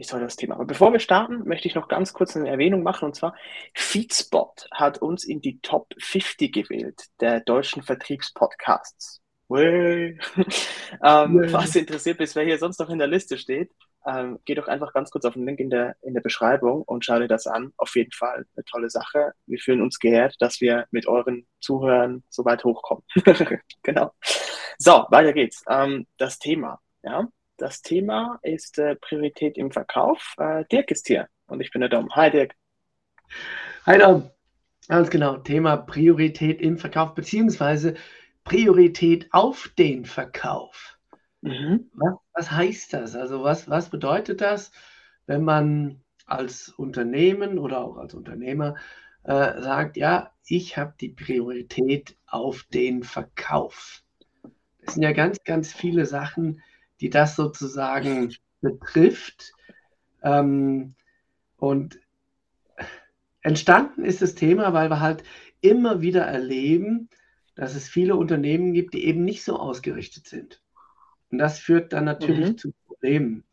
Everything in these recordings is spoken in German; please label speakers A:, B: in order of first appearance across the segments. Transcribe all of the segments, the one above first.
A: ist heute das Thema. Aber bevor wir starten, möchte ich noch ganz kurz eine Erwähnung machen. Und zwar, Feedspot hat uns in die Top 50 gewählt der deutschen Vertriebspodcasts. ähm, was interessiert bist, wer hier sonst noch in der Liste steht, ähm, geh doch einfach ganz kurz auf den Link in der, in der Beschreibung und schau dir das an. Auf jeden Fall eine tolle Sache. Wir fühlen uns geehrt, dass wir mit euren Zuhörern so weit hochkommen. genau. So, weiter geht's. Ähm, das Thema. Ja, das Thema ist äh, Priorität im Verkauf. Äh, Dirk ist hier und ich bin der Dom. Hi Dirk.
B: Hi Dom. Ganz genau. Thema Priorität im Verkauf beziehungsweise Priorität auf den Verkauf. Mhm. Was, was, heißt das? Also was, was bedeutet das, wenn man als Unternehmen oder auch als Unternehmer äh, sagt, ja, ich habe die Priorität auf den Verkauf. Das sind ja ganz, ganz viele Sachen, die das sozusagen betrifft. Ähm, und entstanden ist das Thema, weil wir halt immer wieder erleben, dass es viele Unternehmen gibt, die eben nicht so ausgerichtet sind. Und das führt dann natürlich mhm. zu Problemen.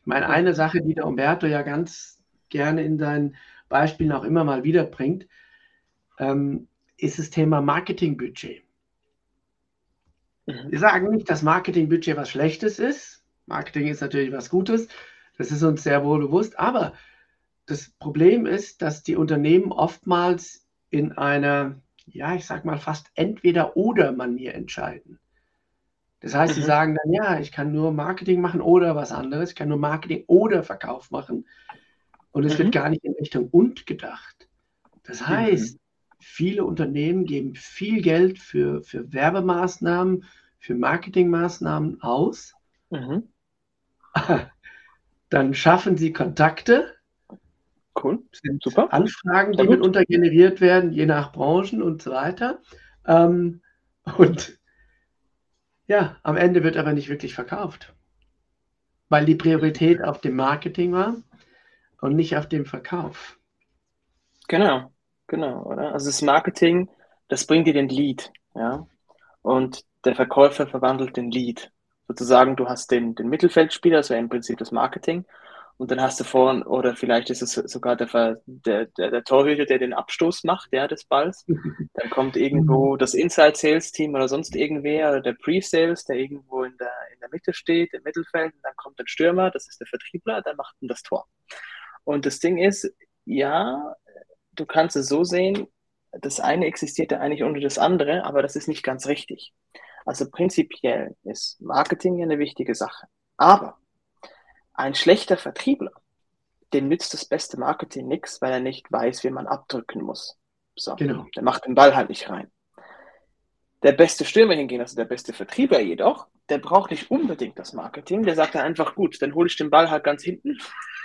B: Ich meine, eine Sache, die der Umberto ja ganz gerne in seinen Beispielen auch immer mal wieder bringt, ähm, ist das Thema Marketingbudget. Mhm. Wir sagen nicht, dass Marketingbudget was Schlechtes ist. Marketing ist natürlich was Gutes. Das ist uns sehr wohl bewusst. Aber das Problem ist, dass die Unternehmen oftmals in einer, ja, ich sag mal fast entweder oder Manier entscheiden. Das heißt, mhm. sie sagen dann, ja, ich kann nur Marketing machen oder was anderes. Ich kann nur Marketing oder Verkauf machen. Und es mhm. wird gar nicht in Richtung und gedacht. Das mhm. heißt, viele Unternehmen geben viel Geld für, für Werbemaßnahmen, für Marketingmaßnahmen aus. Mhm. Dann schaffen sie Kontakte. Cool, super. Anfragen, die mitunter generiert werden, je nach Branchen und so weiter. Ähm, und ja, am Ende wird aber nicht wirklich verkauft, weil die Priorität auf dem Marketing war und nicht auf dem Verkauf.
A: Genau. Genau, oder? Also das Marketing, das bringt dir den Lead, ja. Und der Verkäufer verwandelt den Lead. Sozusagen, du hast den, den Mittelfeldspieler, das wäre im Prinzip das Marketing. Und dann hast du vorne, oder vielleicht ist es sogar der, der, der, der Torhüter, der den Abstoß macht, ja, des Balls. Dann kommt irgendwo das Inside Sales Team oder sonst irgendwer oder der Pre-Sales, der irgendwo in der, in der Mitte steht, im Mittelfeld. Und dann kommt ein Stürmer, das ist der Vertriebler, der macht dann das Tor. Und das Ding ist, ja, du kannst es so sehen, das eine existiert ja eigentlich unter das andere, aber das ist nicht ganz richtig. Also prinzipiell ist Marketing ja eine wichtige Sache. Aber ein schlechter Vertriebler, dem nützt das beste Marketing nichts, weil er nicht weiß, wie man abdrücken muss. So, genau. der macht den Ball halt nicht rein. Der beste Stürmer hingehen, also der beste Vertriebler jedoch, der braucht nicht unbedingt das Marketing. Der sagt dann einfach, gut, dann hole ich den Ball halt ganz hinten,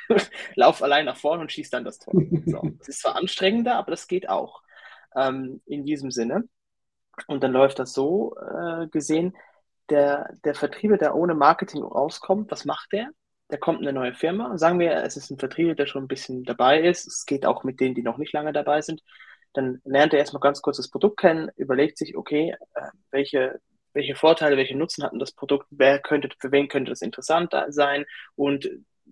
A: lauf allein nach vorne und schieß dann das Tor. So. Das ist zwar anstrengender, aber das geht auch ähm, in diesem Sinne. Und dann läuft das so äh, gesehen, der, der Vertrieber, der ohne Marketing rauskommt, was macht der? Der kommt in eine neue Firma. Sagen wir, es ist ein Vertrieber, der schon ein bisschen dabei ist. Es geht auch mit denen, die noch nicht lange dabei sind. Dann lernt er erstmal ganz kurz das Produkt kennen, überlegt sich, okay, äh, welche, welche Vorteile, welche Nutzen hat denn das Produkt, wer könnte, für wen könnte das interessant sein und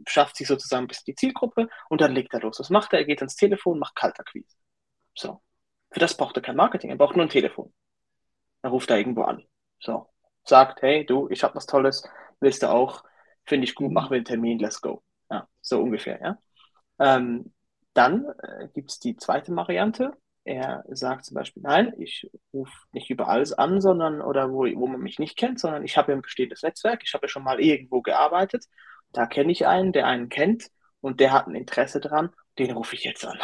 A: schafft sich sozusagen ein bisschen die Zielgruppe und dann legt er los. Was macht er? Er geht ans Telefon, macht Kaltakquise. So. Für das braucht er kein Marketing, er braucht nur ein Telefon. Er ruft da irgendwo an. So. Sagt, hey, du, ich habe was Tolles, willst du auch? Finde ich gut, machen wir einen Termin, let's go. Ja, so ungefähr, ja. Ähm, dann äh, gibt es die zweite Variante. Er sagt zum Beispiel, nein, ich rufe nicht über alles an, sondern oder wo, wo man mich nicht kennt, sondern ich habe ja ein bestehendes Netzwerk, ich habe ja schon mal irgendwo gearbeitet, da kenne ich einen, der einen kennt und der hat ein Interesse dran, den rufe ich jetzt an.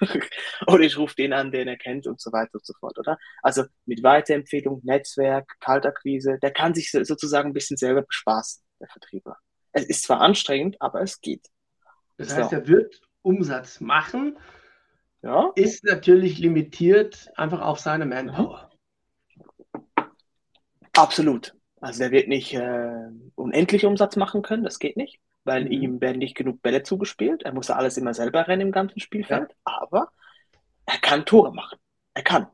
A: oder ich rufe den an, den er kennt und so weiter und so fort, oder? Also mit Weiterempfehlung, Netzwerk, Kaltakquise, der kann sich sozusagen ein bisschen selber bespaßen, der Vertrieber. Es ist zwar anstrengend, aber es geht.
B: Das heißt, so. er wird Umsatz machen,
A: Ja,
B: ist natürlich limitiert einfach auf seine Manpower.
A: absolut. Also der wird nicht äh, unendlich Umsatz machen können, das geht nicht, weil
B: Mhm.
A: ihm werden nicht genug Bälle zugespielt. Er muss ja alles immer selber rennen im ganzen Spielfeld, aber er kann Tore machen. Er kann.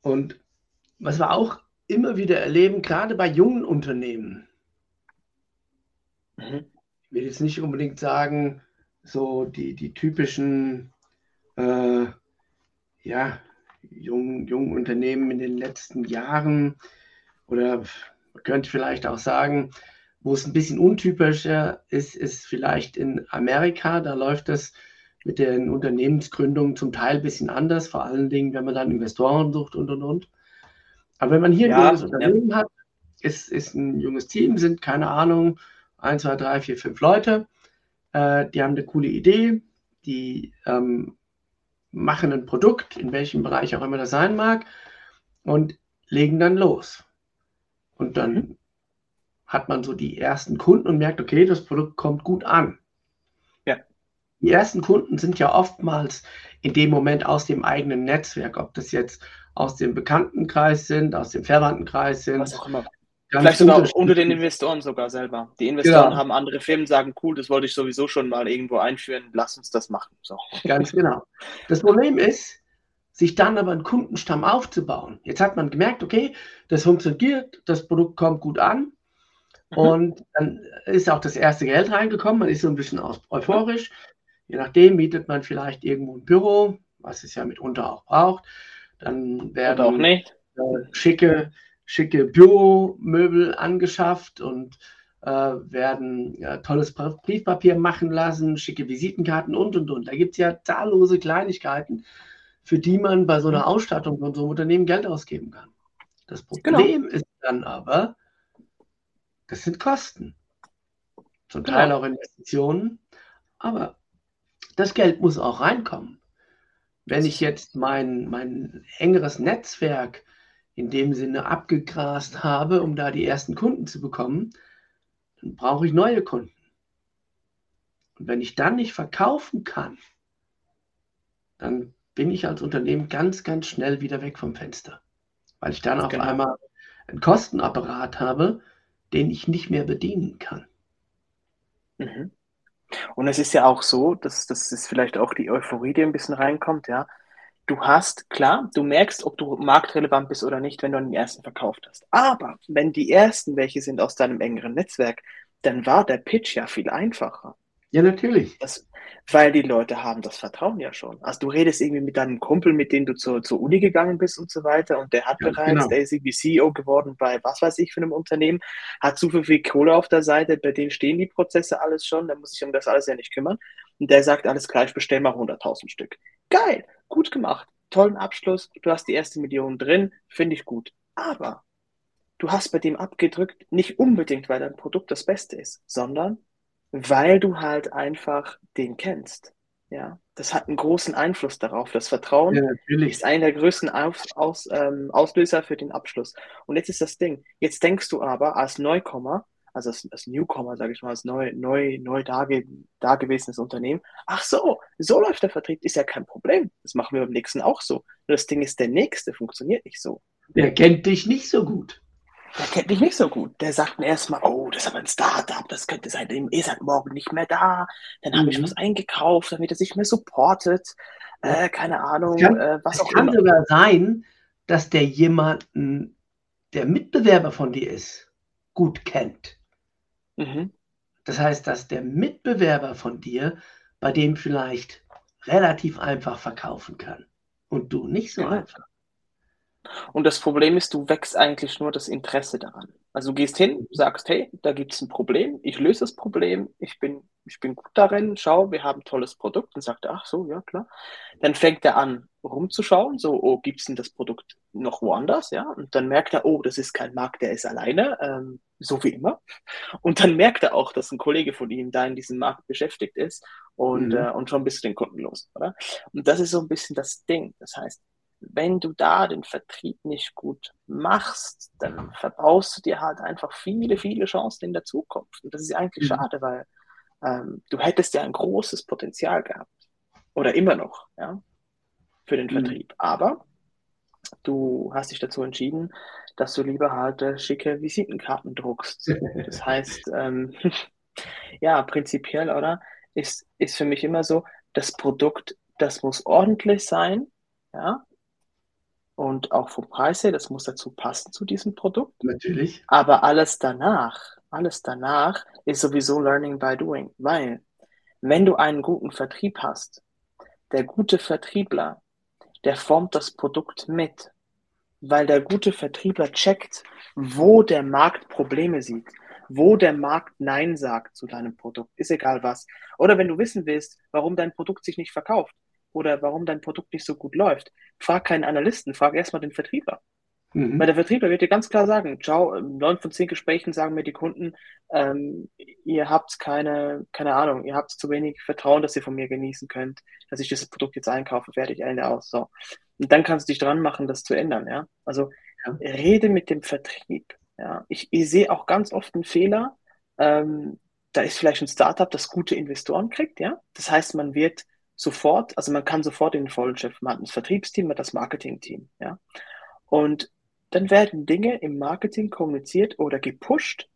B: Und was wir auch immer wieder erleben, gerade bei jungen Unternehmen,
A: Mhm.
B: ich will jetzt nicht unbedingt sagen, so die, die typischen äh, ja, jungen, jungen Unternehmen in den letzten Jahren oder man könnte vielleicht auch sagen, wo es ein bisschen untypischer ist, ist vielleicht in Amerika. Da läuft es mit den Unternehmensgründungen zum Teil ein bisschen anders, vor allen Dingen, wenn man dann Investoren sucht und und und. Aber wenn man hier ein
A: Ja,
B: junges
A: ja.
B: Unternehmen hat, ist, ist ein junges Team, sind keine Ahnung, 1, 2, 3, 4, 5 Leute, äh, die haben eine coole Idee, die ähm, machen ein Produkt, in welchem Bereich auch immer das sein mag, und legen dann los. Und dann
A: Mhm.
B: hat man so die ersten Kunden und merkt, okay, das Produkt kommt gut an.
A: Ja.
B: Die ersten Kunden sind ja oftmals in dem Moment aus dem eigenen Netzwerk, ob das jetzt aus dem Bekanntenkreis sind, aus dem Verwandtenkreis sind.
A: Was auch immer. Vielleicht sogar unter den Investoren sogar selber. Die Investoren
B: Genau.
A: haben andere Firmen, sagen, cool, das wollte ich sowieso schon mal irgendwo einführen, lass uns das machen. So.
B: Ganz genau. Das Problem ist, sich dann aber einen Kundenstamm aufzubauen. Jetzt hat man gemerkt, okay, das funktioniert, das Produkt kommt gut an
A: Mhm.
B: und dann ist auch das erste Geld reingekommen, man ist so ein bisschen euphorisch. Je nachdem mietet man vielleicht irgendwo ein Büro, was es ja mitunter auch braucht. Dann werden
A: auch nicht.
B: äh, schicke, schicke Büromöbel angeschafft und äh, werden ja, tolles Briefpapier machen lassen, schicke Visitenkarten und und und. Da gibt es ja zahllose Kleinigkeiten, für die man bei so einer Ausstattung von so einem Unternehmen Geld ausgeben kann. Das Problem ist dann aber, das sind Kosten. Zum
A: Genau.
B: Teil auch Investitionen, aber das Geld muss auch reinkommen. Wenn ich jetzt mein, mein engeres Netzwerk in dem Sinne abgegrast habe, um da die ersten Kunden zu bekommen, dann brauche ich neue Kunden. Und wenn ich dann nicht verkaufen kann, dann bin ich als Unternehmen ganz, ganz schnell wieder weg vom Fenster. Weil ich dann auf
A: Genau.
B: einmal einen Kostenapparat habe, den ich nicht mehr bedienen kann.
A: Mhm. Und es ist ja auch so, dass das ist vielleicht auch die Euphorie, die ein bisschen reinkommt, ja. Du hast, klar, du merkst, ob du marktrelevant bist oder nicht, wenn du an den ersten verkauft hast. Aber wenn die ersten welche sind aus deinem engeren Netzwerk, dann war der Pitch ja viel einfacher.
B: Ja, natürlich.
A: Das, weil die Leute haben das Vertrauen ja schon. Also du redest irgendwie mit deinem Kumpel, mit dem du zur, zur Uni gegangen bist und so weiter und der hat
B: Ganz
A: bereits,
B: genau.
A: der ist irgendwie CEO geworden bei was weiß ich für einem Unternehmen, hat so viel, Kohle auf der Seite, bei denen stehen die Prozesse alles schon, der muss sich um das alles ja nicht kümmern und der sagt, alles klar, ich bestell mal 100.000 Stück. Geil, gut gemacht, tollen Abschluss, du hast die erste Million drin, finde ich gut. Aber du hast bei dem abgedrückt, nicht unbedingt, weil dein Produkt das Beste ist, sondern weil du halt einfach den kennst. Ja, das hat einen großen Einfluss darauf. Das Vertrauen
B: Ja,
A: ist einer der größten Aus, Aus, ähm, Auslöser für den Abschluss. Und jetzt ist das Ding. Jetzt denkst du aber als Neukommer, also als, als Newcomer, sage ich mal, als neu, neu, neu dage, dagewesenes Unternehmen, ach so, so läuft der Vertrieb, ist ja kein Problem. Das machen wir beim nächsten auch so. Nur das Ding ist, der nächste funktioniert nicht so.
B: Der kennt dich nicht so gut.
A: Der kennt mich nicht so gut. Der sagt mir erstmal, oh, das ist aber ein Startup, das könnte sein, ihr seid morgen nicht mehr da. Dann habe ich
B: Mhm.
A: was eingekauft, damit er sich mehr supportet. Äh, keine Ahnung,
B: Es kann,
A: äh, was
B: es
A: auch
B: kann
A: immer.
B: sogar sein, dass der jemanden, der Mitbewerber von dir ist, gut kennt.
A: Mhm.
B: Das heißt, dass der Mitbewerber von dir bei dem vielleicht relativ einfach verkaufen kann und du nicht so
A: Genau.
B: einfach.
A: Und das Problem ist, du wächst eigentlich nur das Interesse daran. Also du gehst hin, sagst, hey, da gibt es ein Problem, ich löse das Problem, ich bin, ich bin gut darin, schau, wir haben ein tolles Produkt. Und sagt er, ach so, ja klar. Dann fängt er an, rumzuschauen, so, oh, gibt es denn das Produkt noch woanders, ja? Und dann merkt er, oh, das ist kein Markt, der ist alleine, ähm, so wie immer. Und dann merkt er auch, dass ein Kollege von ihm da in diesem Markt beschäftigt ist und,
B: Mhm.
A: äh, und schon bist du den Kunden los, oder? Und das ist so ein bisschen das Ding. Das heißt, wenn du da den Vertrieb nicht gut machst, dann verbaust du dir halt einfach viele, viele Chancen in der Zukunft. Und das ist eigentlich
B: Mhm.
A: schade, weil ähm, du hättest ja ein großes Potenzial gehabt. Oder immer noch, ja, für den mhm. Vertrieb. Aber du hast dich dazu entschieden, dass du lieber halt äh, schicke Visitenkarten druckst. Das heißt, ähm, ja, prinzipiell, oder? Ist, ist für mich immer so, das Produkt, das muss ordentlich sein, ja, und auch vom Preis her, das muss dazu passen zu diesem Produkt.
B: Natürlich.
A: Aber alles danach, alles danach ist sowieso Learning by Doing, weil wenn du einen guten Vertrieb hast, der gute Vertriebler, der formt das Produkt mit, weil der gute Vertriebler checkt, wo der Markt Probleme sieht, wo der Markt Nein sagt zu deinem Produkt, ist egal was. Oder wenn du wissen willst, warum dein Produkt sich nicht verkauft, oder warum dein Produkt nicht so gut läuft, frag keinen Analysten, frag erstmal den Vertriebler. Mhm. Weil der Vertriebler wird dir ganz klar sagen, ciao, neun von zehn Gesprächen sagen mir die Kunden, ähm, ihr habt keine, keine Ahnung, ihr habt zu wenig Vertrauen, dass ihr von mir genießen könnt, dass ich dieses Produkt jetzt einkaufe, fertig, Ende aus. So. Und dann kannst du dich dran machen, das zu ändern, ja. Also ja. rede mit dem Vertrieb. Ja. Ich, ich sehe auch ganz oft einen Fehler, ähm, da ist vielleicht ein Startup, das gute Investoren kriegt, ja. Das heißt, man wird sofort, also man kann sofort in den vollen Chef, man hat das Vertriebsteam, man hat das Marketingteam, ja. Und dann werden Dinge im Marketing kommuniziert oder gepusht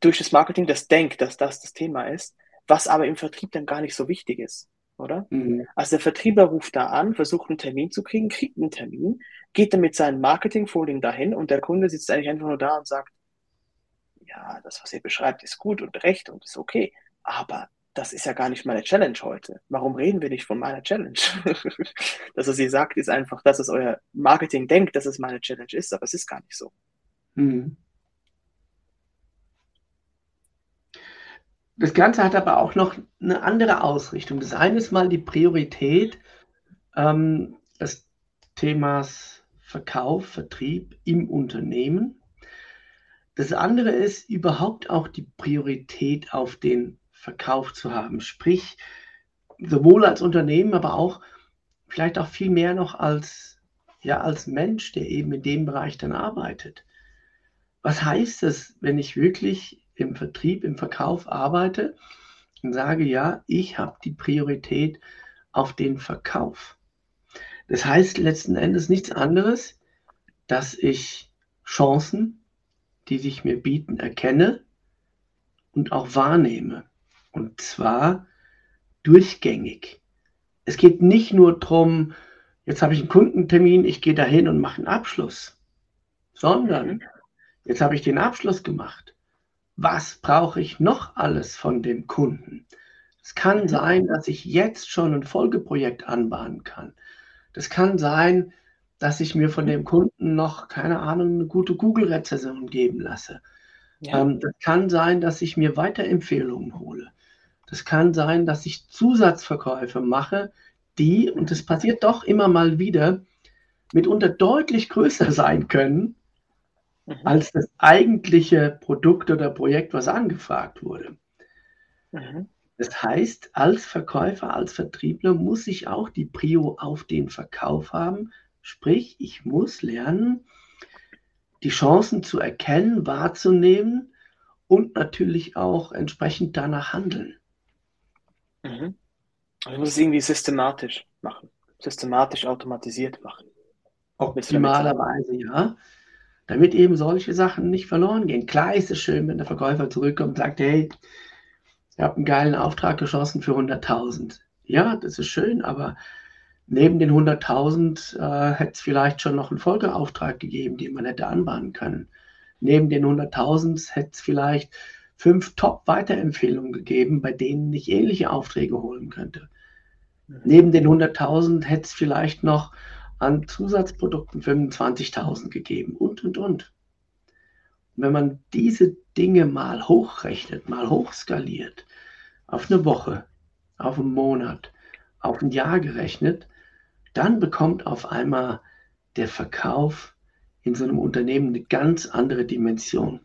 A: durch das Marketing, das denkt, dass das das Thema ist, was aber im Vertrieb dann gar nicht so wichtig ist, oder? Mhm. Also der Vertriebler ruft da an, versucht einen Termin zu kriegen, kriegt einen Termin, geht dann mit seinem Marketing-Folding dahin und der Kunde sitzt eigentlich einfach nur da und sagt, ja, das, was ihr beschreibt, ist gut und recht und ist okay, aber das ist ja gar nicht meine Challenge heute. Warum reden wir nicht von meiner Challenge? das, was ihr sagt, ist einfach, dass es euer Marketing denkt, dass es meine Challenge ist, aber es ist gar nicht so. Mhm.
B: Das Ganze hat aber auch noch eine andere Ausrichtung. Das eine ist mal die Priorität ähm, des Themas Verkauf, Vertrieb im Unternehmen. Das andere ist überhaupt auch die Priorität auf den Verkauf zu haben. Sprich, sowohl als Unternehmen, aber auch vielleicht auch viel mehr noch als, ja, als Mensch, der eben in dem Bereich dann arbeitet. Was heißt es, wenn ich wirklich im Vertrieb, im Verkauf arbeite und sage, ja, ich habe die Priorität auf den Verkauf? Das heißt letzten Endes nichts anderes, dass ich Chancen, die sich mir bieten, erkenne und auch wahrnehme. Und zwar durchgängig. Es geht nicht nur darum, jetzt habe ich einen Kundentermin, ich gehe dahin und mache einen Abschluss, sondern mhm. jetzt habe ich den Abschluss gemacht. Was brauche ich noch alles von dem Kunden? Es kann sein, dass ich jetzt schon ein Folgeprojekt anbahnen kann. Das kann sein, dass ich mir von dem Kunden noch, keine Ahnung, eine gute Google-Rezession geben lasse. Ja. Ähm, das kann sein, dass ich mir Weiterempfehlungen hole. Das kann sein, dass ich Zusatzverkäufe mache, die, und das passiert doch immer mal wieder, mitunter deutlich größer sein können mhm. als das eigentliche Produkt oder Projekt, was angefragt wurde. Mhm. Das heißt, als Verkäufer, als Vertriebler muss ich auch die Prio auf den Verkauf haben. Sprich, ich muss lernen, die Chancen zu erkennen, wahrzunehmen und natürlich auch entsprechend danach handeln.
A: Mhm. Also ich muss es irgendwie systematisch machen, systematisch automatisiert machen.
B: Optimalerweise, ja. Damit eben solche Sachen nicht verloren gehen. Klar ist es schön, wenn der Verkäufer zurückkommt und sagt, hey, ihr habt einen geilen Auftrag geschossen für 100.000. Ja, das ist schön, aber neben den 100.000 äh, hätte es vielleicht schon noch einen Folgeauftrag gegeben, den man hätte anbahnen können. Neben den 100.000 hätte es vielleicht fünf Top-Weiterempfehlungen gegeben, bei denen ich ähnliche Aufträge holen könnte. Mhm. Neben den 100.000 hätte es vielleicht noch an Zusatzprodukten 25.000 gegeben und, und, und. wenn man diese Dinge mal hochrechnet, mal hochskaliert, auf eine Woche, auf einen Monat, auf ein Jahr gerechnet, dann bekommt auf einmal der Verkauf in so einem Unternehmen eine ganz andere Dimension.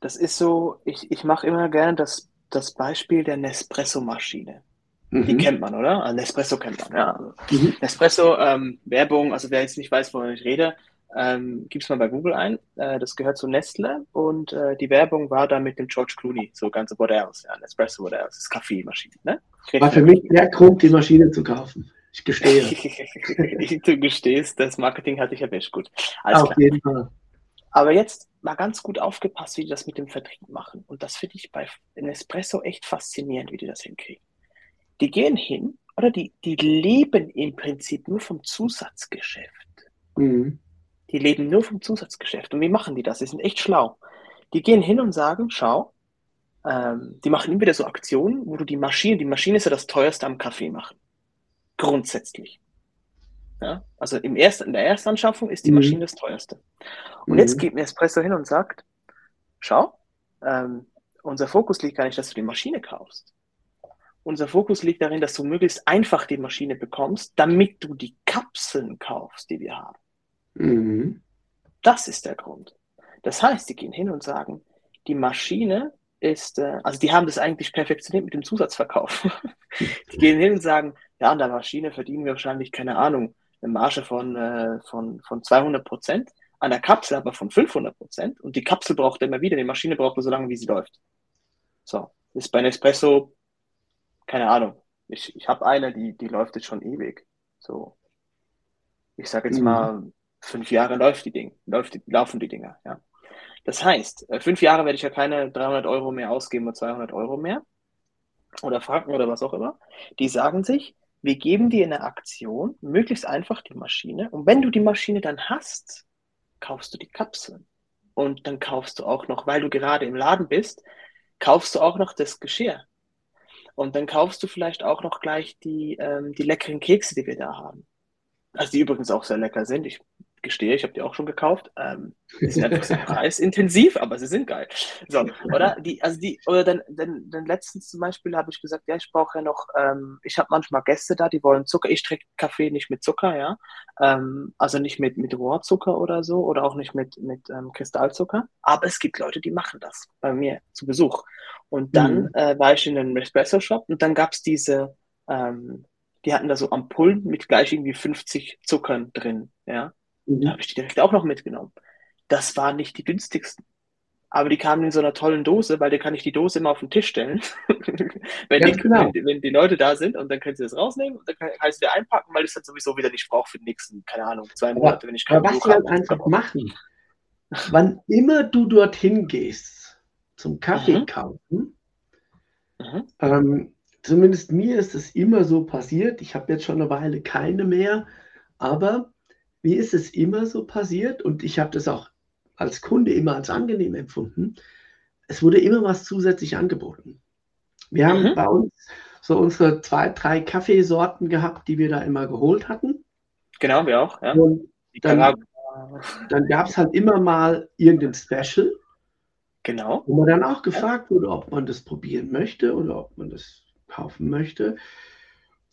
A: Das ist so, ich, ich mache immer gerne das, das Beispiel der Nespresso-Maschine. Mhm. Die kennt man, oder? Also Nespresso kennt man, ja. Mhm. Nespresso, ähm, Werbung, also wer jetzt nicht weiß, wovon ich rede, Ähm, Gib's mal bei Google ein. Äh, das gehört zu Nestle und äh, die Werbung war da mit dem George Clooney, so ganze what else, ja, Espresso what else, das ist Kaffeemaschine, ne?
B: War für mich der Grund, die Maschine zu kaufen. Ich gestehe.
A: du gestehst, das Marketing hatte ich erwischt, gut.
B: Alles Auf klar. jeden Fall.
A: Aber jetzt mal ganz gut aufgepasst, wie die das mit dem Vertrieb machen. Und das finde ich bei Nespresso echt faszinierend, wie die das hinkriegen. Die gehen hin, oder die, die leben im Prinzip nur vom Zusatzgeschäft. Mhm. Die leben nur vom Zusatzgeschäft. Und wie machen die das? Die sind echt schlau. Die gehen hin und sagen, schau, ähm, die machen immer wieder so Aktionen, wo du die Maschine, die Maschine ist ja das teuerste am Kaffee machen. Grundsätzlich. Ja? Also im ersten, in der Erstanschaffung ist die mhm. Maschine das teuerste. Und mhm. jetzt geht mir Espresso hin und sagt, schau, ähm, unser Fokus liegt gar nicht, dass du die Maschine kaufst. Unser Fokus liegt darin, dass du möglichst einfach die Maschine bekommst, damit du die Kapseln kaufst, die wir haben. Mhm. Das ist der Grund. Das heißt, die gehen hin und sagen, die Maschine ist, äh, also die haben das eigentlich perfektioniert mit dem Zusatzverkauf. die gehen hin und sagen, ja, an der Maschine verdienen wir wahrscheinlich, keine Ahnung, eine Marge von, äh, von, von 200 Prozent, an der Kapsel aber von 500 Prozent und die Kapsel braucht immer wieder, die Maschine braucht nur so lange, wie sie läuft. So, ist bei Nespresso, keine Ahnung, ich, ich habe eine, die, die läuft jetzt schon ewig. So, ich sage jetzt mhm. mal, fünf Jahre läuft die Ding, läuft die, laufen die Dinger, ja. Das heißt, äh, fünf Jahre werde ich ja keine 300 Euro mehr ausgeben oder 200 Euro mehr oder Franken oder was auch immer. Die sagen sich, wir geben dir eine Aktion, möglichst einfach die Maschine. Und wenn du die Maschine dann hast, kaufst du die Kapseln. Und dann kaufst du auch noch, weil du gerade im Laden bist, kaufst du auch noch das Geschirr. Und dann kaufst du vielleicht auch noch gleich die, ähm, die leckeren Kekse, die wir da haben. Also die übrigens auch sehr lecker sind. Ich gestehe, ich habe die auch schon gekauft. Ähm, die sind sehr preisintensiv, aber sie sind geil. So, oder? Die, also die, oder dann, dann, dann letztens zum Beispiel habe ich gesagt, ja, ich brauche ja noch, ähm, ich habe manchmal Gäste da, die wollen Zucker. Ich trinke Kaffee nicht mit Zucker, ja. Ähm, also nicht mit, mit Rohrzucker oder so oder auch nicht mit, mit ähm, Kristallzucker. Aber es gibt Leute, die machen das bei mir zu Besuch. Und dann mhm. äh, war ich in einem Espresso-Shop und dann gab es diese, ähm, die hatten da so Ampullen mit gleich irgendwie 50 Zuckern drin, ja. Mhm. Da habe ich die direkt auch noch mitgenommen. Das waren nicht die günstigsten. Aber die kamen in so einer tollen Dose, weil da kann ich die Dose immer auf den Tisch stellen, wenn, die, genau. wenn, wenn, die Leute da sind und dann können sie das rausnehmen und dann kann, kann ich es wieder einpacken, weil ich es dann sowieso wieder nicht brauche für die nächsten, keine Ahnung, zwei Monate, wenn ich
B: keine Aber was wir einfach machen, wann immer du dorthin gehst, zum Kaffee mhm. kaufen, mhm. Ähm, zumindest mir ist es immer so passiert, ich habe jetzt schon eine Weile keine mehr, aber mir ist es immer so passiert und ich habe das auch als Kunde immer als angenehm empfunden. Es wurde immer was zusätzlich angeboten. Wir mhm. haben bei uns so unsere zwei, drei Kaffeesorten gehabt, die wir da immer geholt hatten.
A: Genau, wir auch. Ja.
B: Und dann, dann gab es halt immer mal irgendein Special.
A: Genau.
B: Wo man dann auch gefragt wurde, ob man das probieren möchte oder ob man das kaufen möchte.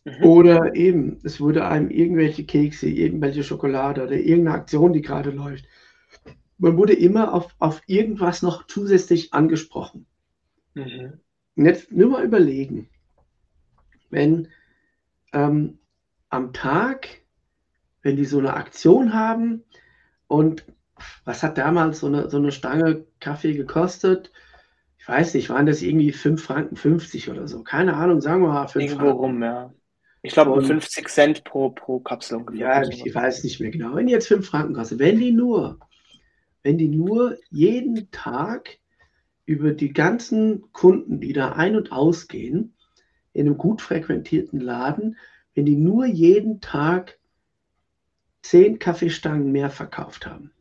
B: Mhm. Oder eben, es wurde einem irgendwelche Kekse, irgendwelche Schokolade oder irgendeine Aktion, die gerade läuft. Man wurde immer auf, auf irgendwas noch zusätzlich angesprochen. Mhm. Und jetzt nur mal überlegen, wenn ähm, am Tag, wenn die so eine Aktion haben und was hat damals so eine, so eine Stange Kaffee gekostet? Ich weiß nicht, waren das irgendwie 5 Franken 50 oder so? Keine Ahnung, sagen wir mal 5
A: Irgendwo Franken. rum, ja. Ich glaube, 50 Cent pro, pro Kapsel
B: ungefähr. Ja, ich weiß nicht mehr genau. Wenn die jetzt 5 Franken kostet, wenn die nur, wenn die nur jeden Tag über die ganzen Kunden, die da ein- und ausgehen, in einem gut frequentierten Laden, wenn die nur jeden Tag 10 Kaffeestangen mehr verkauft haben.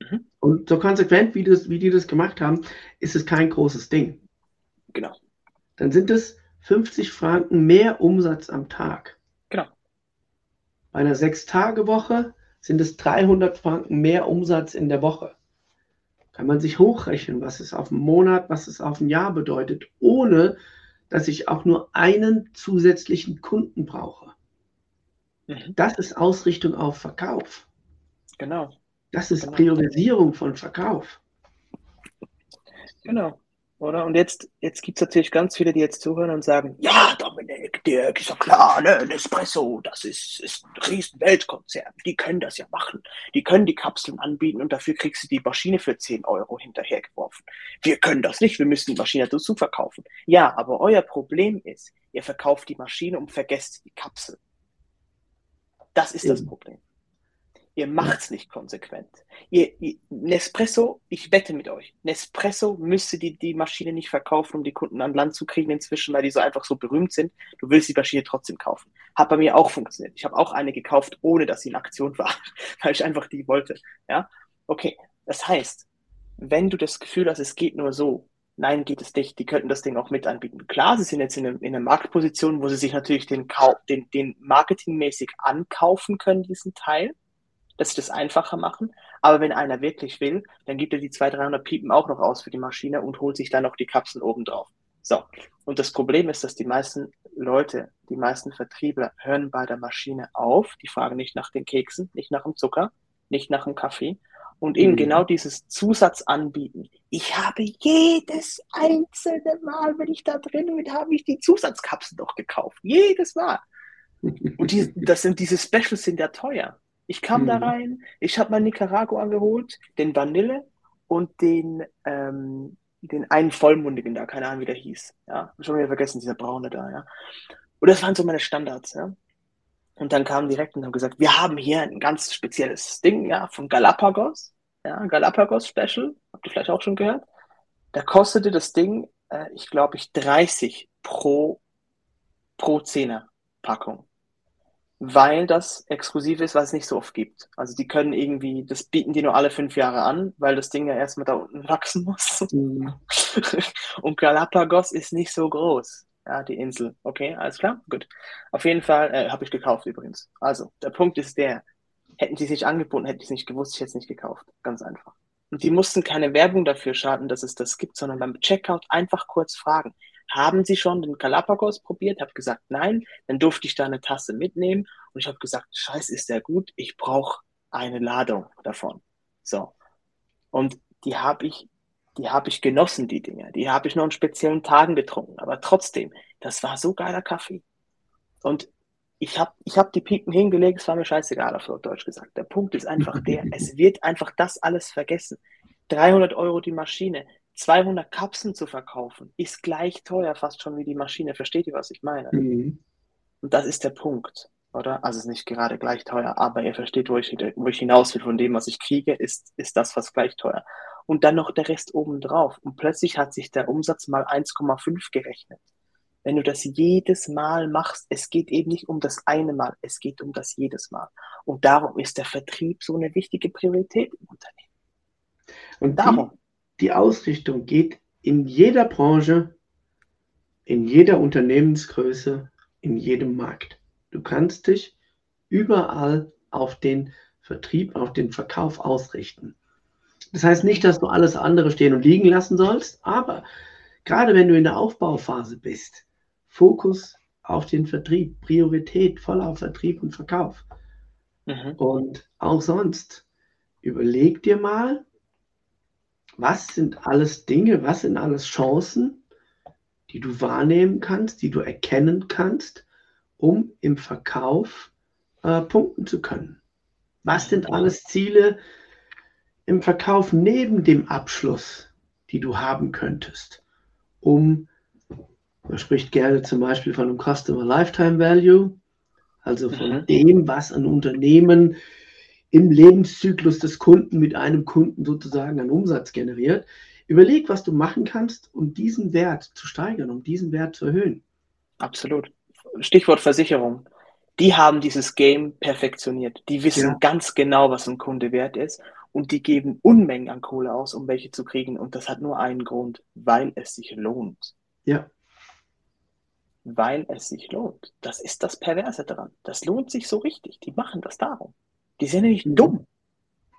B: Mhm. Und so konsequent, wie, das, wie die das gemacht haben, ist es kein großes Ding.
A: Genau.
B: Dann sind es 50 Franken mehr Umsatz am Tag.
A: Genau.
B: Bei einer Sechs-Tage-Woche sind es 300 Franken mehr Umsatz in der Woche. Kann man sich hochrechnen, was es auf einen Monat, was es auf ein Jahr bedeutet, ohne dass ich auch nur einen zusätzlichen Kunden brauche. Mhm. Das ist Ausrichtung auf Verkauf.
A: Genau.
B: Das ist
A: genau.
B: Priorisierung von Verkauf.
A: Genau. Oder? Und jetzt, jetzt gibt es natürlich ganz viele, die jetzt zuhören und sagen, ja, Dominik, Dirk, ist ja klar, ne, Nespresso, das ist, ist ein riesen Weltkonzern. Die können das ja machen. Die können die Kapseln anbieten und dafür kriegst du die Maschine für 10 Euro hinterhergeworfen. Wir können das nicht, wir müssen die Maschine dazu verkaufen. Ja, aber euer Problem ist, ihr verkauft die Maschine und vergesst die Kapsel. Das ist das Problem. Ihr macht's nicht konsequent. Ihr, ihr, Nespresso, ich wette mit euch, Nespresso müsste die, die Maschine nicht verkaufen, um die Kunden an Land zu kriegen inzwischen, weil die so einfach so berühmt sind. Du willst die Maschine trotzdem kaufen. Hat bei mir auch funktioniert. Ich habe auch eine gekauft, ohne dass sie in Aktion war, weil ich einfach die wollte. Ja, okay. Das heißt, wenn du das Gefühl hast, es geht nur so, nein, geht es nicht. Die könnten das Ding auch mit anbieten. Klar, sie sind jetzt in, eine, in einer Marktposition, wo sie sich natürlich den, den, den marketingmäßig ankaufen können, diesen Teil dass sie das einfacher machen. Aber wenn einer wirklich will, dann gibt er die 200, 300 Piepen auch noch aus für die Maschine und holt sich dann noch die Kapseln oben drauf. So. Und das Problem ist, dass die meisten Leute, die meisten Vertriebler hören bei der Maschine auf. Die fragen nicht nach den Keksen, nicht nach dem Zucker, nicht nach dem Kaffee. Und eben mhm. genau dieses Zusatz anbieten. Ich habe jedes einzelne Mal, wenn ich da drin bin, habe ich die Zusatzkapseln doch gekauft. Jedes Mal. Und die, das sind, diese Specials sind ja teuer. Ich kam mhm. da rein, ich habe mal Nicaragua geholt, den Vanille und den, ähm, den einen Vollmundigen da, keine Ahnung, wie der hieß. Ja, schon wieder vergessen, dieser Braune da, ja. Und das waren so meine Standards, ja. Und dann kamen direkt und haben gesagt, wir haben hier ein ganz spezielles Ding, ja, von Galapagos, ja, Galapagos Special, habt ihr vielleicht auch schon gehört. Da kostete das Ding, äh, ich glaube ich, 30 pro, pro Zehner Packung weil das exklusiv ist, was es nicht so oft gibt. Also die können irgendwie, das bieten die nur alle fünf Jahre an, weil das Ding ja erstmal da unten wachsen muss. Mhm. Und Galapagos ist nicht so groß. Ja, die Insel. Okay, alles klar? Gut. Auf jeden Fall äh, habe ich gekauft übrigens. Also, der Punkt ist der, hätten sie sich angeboten, hätte ich es nicht gewusst, ich hätte es nicht gekauft. Ganz einfach. Und die mussten keine Werbung dafür schalten, dass es das gibt, sondern beim Checkout einfach kurz fragen haben Sie schon den Galapagos probiert? Habe gesagt, nein. Dann durfte ich da eine Tasse mitnehmen und ich habe gesagt, scheiß, ist der gut? Ich brauche eine Ladung davon. So. Und die habe ich, die habe ich genossen, die Dinge. Die habe ich nur an speziellen Tagen getrunken. Aber trotzdem, das war so geiler Kaffee. Und ich habe ich hab die Piken hingelegt, es war mir scheißegal, auf Deutsch gesagt. Der Punkt ist einfach der, es wird einfach das alles vergessen. 300 Euro die Maschine, 200 Kapseln zu verkaufen, ist gleich teuer fast schon wie die Maschine. Versteht ihr, was ich meine? Mhm. Und das ist der Punkt, oder? Also es ist nicht gerade gleich teuer, aber ihr versteht, wo ich, wo ich hinaus will. Von dem, was ich kriege, ist, ist das fast gleich teuer. Und dann noch der Rest obendrauf. Und plötzlich hat sich der Umsatz mal 1,5 gerechnet. Wenn du das jedes Mal machst, es geht eben nicht um das eine Mal, es geht um das jedes Mal. Und darum ist der Vertrieb so eine wichtige Priorität im Unternehmen.
B: Und darum die Ausrichtung geht in jeder Branche, in jeder Unternehmensgröße, in jedem Markt. Du kannst dich überall auf den Vertrieb, auf den Verkauf ausrichten. Das heißt nicht, dass du alles andere stehen und liegen lassen sollst, aber gerade wenn du in der Aufbauphase bist, Fokus auf den Vertrieb, Priorität voll auf Vertrieb und Verkauf. Mhm. Und auch sonst, überleg dir mal, was sind alles Dinge, was sind alles Chancen, die du wahrnehmen kannst, die du erkennen kannst, um im Verkauf äh, punkten zu können? Was sind alles Ziele im Verkauf neben dem Abschluss, die du haben könntest, um, man spricht gerne zum Beispiel von einem Customer Lifetime Value, also von mhm. dem, was ein Unternehmen im Lebenszyklus des Kunden mit einem Kunden sozusagen einen Umsatz generiert. Überleg, was du machen kannst, um diesen Wert zu steigern, um diesen Wert zu erhöhen.
A: Absolut. Stichwort Versicherung. Die haben dieses Game perfektioniert. Die wissen ja. ganz genau, was ein Kunde wert ist und die geben Unmengen an Kohle aus, um welche zu kriegen. Und das hat nur einen Grund, weil es sich lohnt.
B: Ja.
A: Weil es sich lohnt. Das ist das Perverse daran. Das lohnt sich so richtig. Die machen das darum. Die sind ja nicht dumm.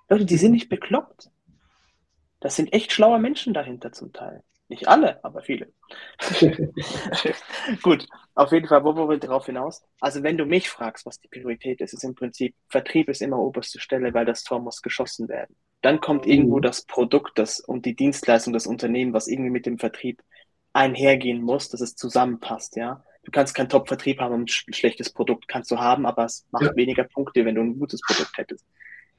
A: Leute, die sind nicht bekloppt. Das sind echt schlaue Menschen dahinter zum Teil. Nicht alle, aber viele. Gut, auf jeden Fall, wo wollen wir darauf hinaus? Also wenn du mich fragst, was die Priorität ist, ist im Prinzip, Vertrieb ist immer oberste Stelle, weil das Tor muss geschossen werden. Dann kommt mhm. irgendwo das Produkt das, und die Dienstleistung, das Unternehmen, was irgendwie mit dem Vertrieb einhergehen muss, dass es zusammenpasst, ja. Du kannst keinen Top-Vertrieb haben, ein schlechtes Produkt kannst du haben, aber es macht ja. weniger Punkte, wenn du ein gutes Produkt hättest.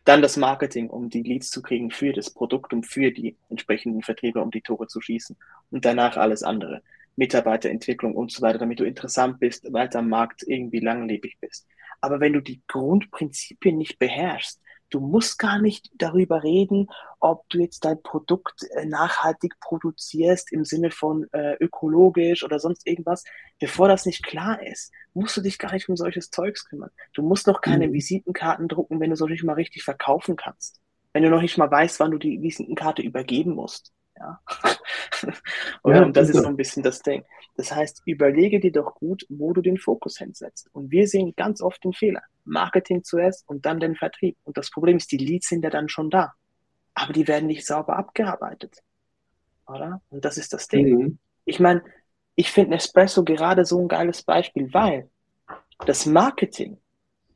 A: Dann das Marketing, um die Leads zu kriegen für das Produkt, um für die entsprechenden Vertriebe, um die Tore zu schießen. Und danach alles andere. Mitarbeiterentwicklung und so weiter, damit du interessant bist, weiter am Markt irgendwie langlebig bist. Aber wenn du die Grundprinzipien nicht beherrschst, Du musst gar nicht darüber reden, ob du jetzt dein Produkt äh, nachhaltig produzierst im Sinne von äh, ökologisch oder sonst irgendwas. Bevor das nicht klar ist, musst du dich gar nicht um solches Zeugs kümmern. Du musst noch keine mhm. Visitenkarten drucken, wenn du es noch nicht mal richtig verkaufen kannst. Wenn du noch nicht mal weißt, wann du die Visitenkarte übergeben musst. Ja. und, ja, das ist so ein bisschen das Ding. Das heißt, überlege dir doch gut, wo du den Fokus hinsetzt. Und wir sehen ganz oft den Fehler. Marketing zuerst und dann den Vertrieb. Und das Problem ist, die Leads sind ja dann schon da. Aber die werden nicht sauber abgearbeitet. Oder? Und das ist das Ding. Mhm. Ich meine, ich finde Nespresso gerade so ein geiles Beispiel, weil das Marketing,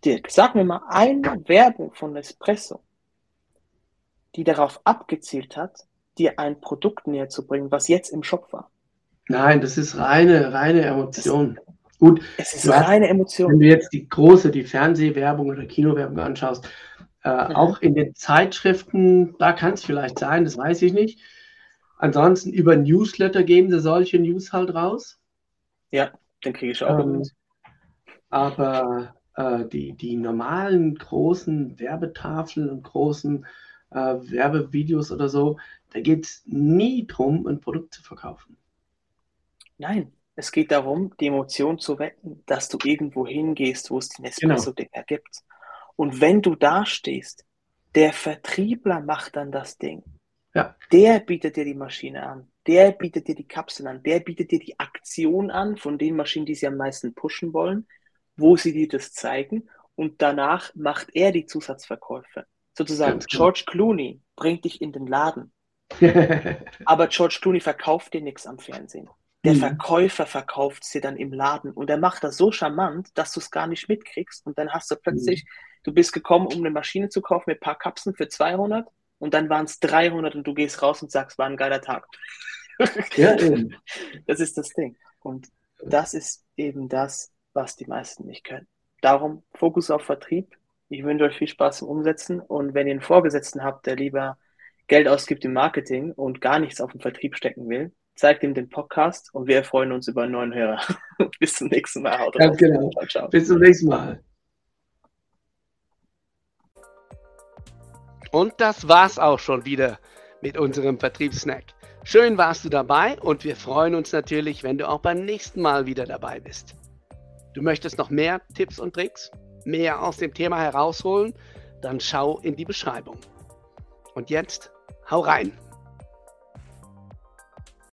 A: Dirk, sag mir mal eine Werbung von Nespresso, die darauf abgezielt hat, dir ein Produkt näher zu bringen, was jetzt im Shop war.
B: Nein, das ist reine, reine Emotion. Gut,
A: es ist reine Emotion.
B: Wenn du jetzt die große, die Fernsehwerbung oder Kinowerbung anschaust, äh, mhm. auch in den Zeitschriften, da kann es vielleicht sein, das weiß ich nicht. Ansonsten über Newsletter geben sie solche News halt raus.
A: Ja, den kriege ich auch. Ähm,
B: aber äh, die, die normalen großen Werbetafeln und großen äh, Werbevideos oder so, da geht es nie darum, ein Produkt zu verkaufen.
A: Nein, es geht darum, die Emotion zu wecken, dass du irgendwo hingehst, wo es den Espresso-Dinger genau. gibt. Und wenn du da stehst, der Vertriebler macht dann das Ding. Ja. Der bietet dir die Maschine an. Der bietet dir die Kapseln an. Der bietet dir die Aktion an von den Maschinen, die sie am meisten pushen wollen, wo sie dir das zeigen. Und danach macht er die Zusatzverkäufe. Sozusagen, Ganz George Clooney bringt dich in den Laden. aber George Clooney verkauft dir nichts am Fernsehen. Der mhm. Verkäufer verkauft sie dann im Laden und er macht das so charmant, dass du es gar nicht mitkriegst und dann hast du plötzlich, mhm. du bist gekommen, um eine Maschine zu kaufen mit ein paar Kapseln für 200 und dann waren es 300 und du gehst raus und sagst, war ein geiler Tag. Ja, eben. Das ist das Ding. Und das ist eben das, was die meisten nicht können. Darum Fokus auf Vertrieb. Ich wünsche euch viel Spaß im Umsetzen und wenn ihr einen Vorgesetzten habt, der lieber Geld ausgibt im Marketing und gar nichts auf den Vertrieb stecken will, zeigt ihm den Podcast und wir freuen uns über einen neuen Hörer. Bis zum nächsten Mal.
B: Haut Ganz genau. Ciao, ciao. Bis zum nächsten Mal. Und das war's auch schon wieder mit unserem Vertriebssnack. Schön warst du dabei und wir freuen uns natürlich, wenn du auch beim nächsten Mal wieder dabei bist. Du möchtest noch mehr Tipps und Tricks, mehr aus dem Thema herausholen? Dann schau in die Beschreibung. Und jetzt, hau rein!